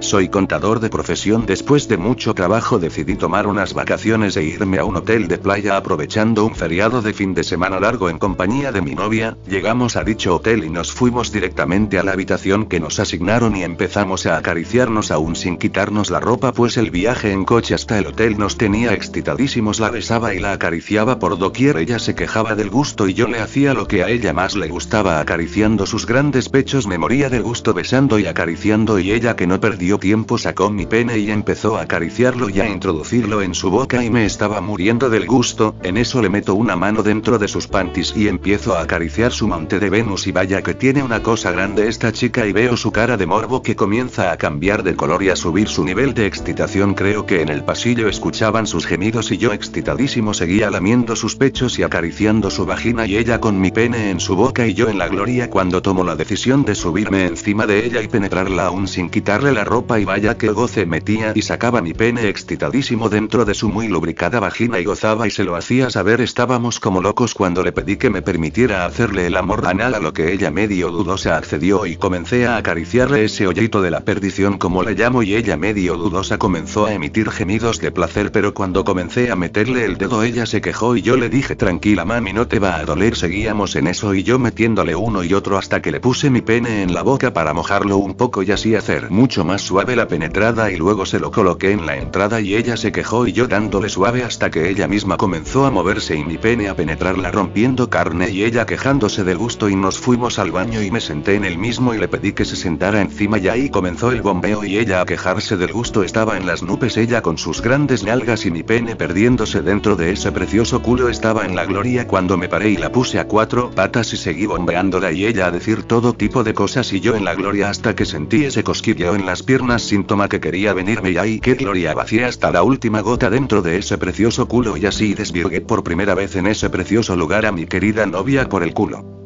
Soy contador de profesión. Después de mucho trabajo decidí tomar unas vacaciones e irme a un hotel de playa aprovechando un feriado de fin de semana largo en compañía de mi novia. Llegamos a dicho hotel y nos fuimos directamente a la habitación que nos asignaron y empezamos a acariciarnos aún sin quitarnos la ropa pues el viaje en coche hasta el hotel nos tenía excitadísimos. La besaba y la acariciaba por doquier. Ella se quejaba del gusto y yo le hacía lo que a ella más le gustaba acariciando sus grandes pechos. Me moría del gusto besando y acariciando y ella que no perdió tiempo sacó mi pene y empezó a acariciarlo y a introducirlo en su boca y me estaba muriendo del gusto, en eso le meto una mano dentro de sus panties y empiezo a acariciar su monte de Venus y vaya que tiene una cosa grande esta chica y veo su cara de morbo que comienza a cambiar de color y a subir su nivel de excitación. Creo que en el pasillo escuchaban sus gemidos y yo excitadísimo seguía lamiendo sus pechos y acariciando su vagina y ella con mi pene en su boca y yo en la gloria cuando tomo la decisión de subirme encima de ella y penetrarla aún sin quitarle la ropa y vaya que goce metía y sacaba mi pene excitadísimo dentro de su muy lubricada vagina y gozaba y se lo hacía saber. Estábamos como locos cuando le pedí que me permitiera hacerle el amor anal a lo que ella medio dudosa accedió y comencé a acariciarle ese hoyito de la perdición como le llamo y ella medio dudosa comenzó a emitir gemidos de placer. Pero cuando comencé a meterle el dedo ella se quejó y yo le dije tranquila mami no te va a doler seguíamos en eso y yo metiéndole uno y otro hasta que le puse mi pene en la boca para mojarlo un poco y así hacer mucho más suave la penetrada y luego se lo coloqué en la entrada y ella se quejó y yo dándole suave hasta que ella misma comenzó a moverse y mi pene a penetrarla rompiendo carne y ella quejándose del gusto y nos fuimos al baño y me senté en el mismo y le pedí que se sentara encima y ahí comenzó el bombeo y ella a quejarse del gusto estaba en las nubes ella con sus grandes nalgas y mi pene perdiéndose dentro de ese precioso culo estaba en la gloria cuando me paré y la puse a cuatro patas y seguí bombeándola y ella a decir todo tipo de cosas y yo en la gloria hasta que sentí ese cosquilleo en las piernas síntoma que quería venirme y ahí qué gloria vacié hasta la última gota dentro de ese precioso culo y así desvirgué por primera vez en ese precioso lugar a mi querida novia por el culo.